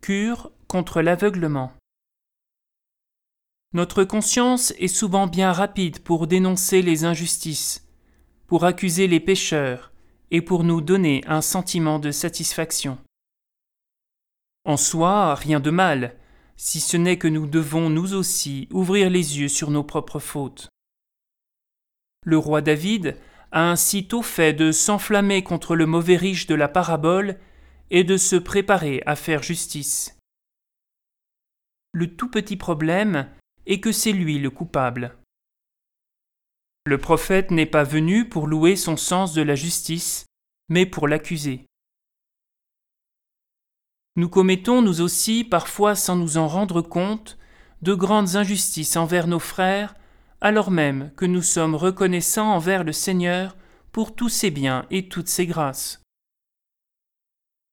Cure contre l'aveuglement. Notre conscience est souvent bien rapide pour dénoncer les injustices, pour accuser les pécheurs et pour nous donner un sentiment de satisfaction. En soi, rien de mal, si ce n'est que nous devons nous aussi ouvrir les yeux sur nos propres fautes. Le roi David a ainsi tôt fait de s'enflammer contre le mauvais riche de la parabole et de se préparer à faire justice. Le tout petit problème est que c'est lui le coupable. Le prophète n'est pas venu pour louer son sens de la justice, mais pour l'accuser. Nous commettons, nous aussi, parfois sans nous en rendre compte, de grandes injustices envers nos frères, alors même que nous sommes reconnaissants envers le Seigneur pour tous ses biens et toutes ses grâces.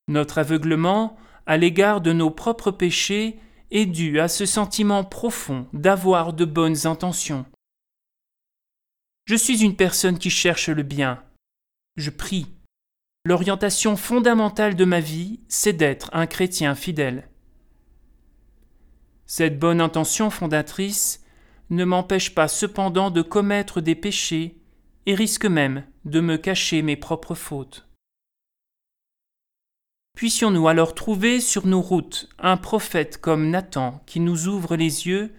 Notre aveuglement à l'égard de nos propres péchés est dû à ce sentiment profond d'avoir de bonnes intentions. Je suis une personne qui cherche le bien. Je prie. L'orientation fondamentale de ma vie, c'est d'être un chrétien fidèle. Cette bonne intention fondatrice ne m'empêche pas cependant de commettre des péchés et risque même de me cacher mes propres fautes. Puissions-nous alors trouver sur nos routes un prophète comme Nathan qui nous ouvre les yeux,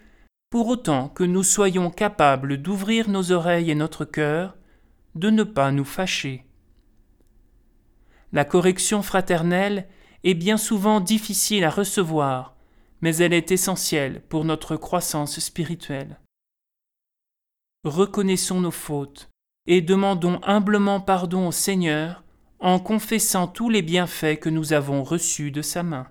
pour autant que nous soyons capables d'ouvrir nos oreilles et notre cœur, de ne pas nous fâcher. La correction fraternelle est bien souvent difficile à recevoir, mais elle est essentielle pour notre croissance spirituelle. Reconnaissons nos fautes et demandons humblement pardon au Seigneur en confessant tous les bienfaits que nous avons reçus de sa main.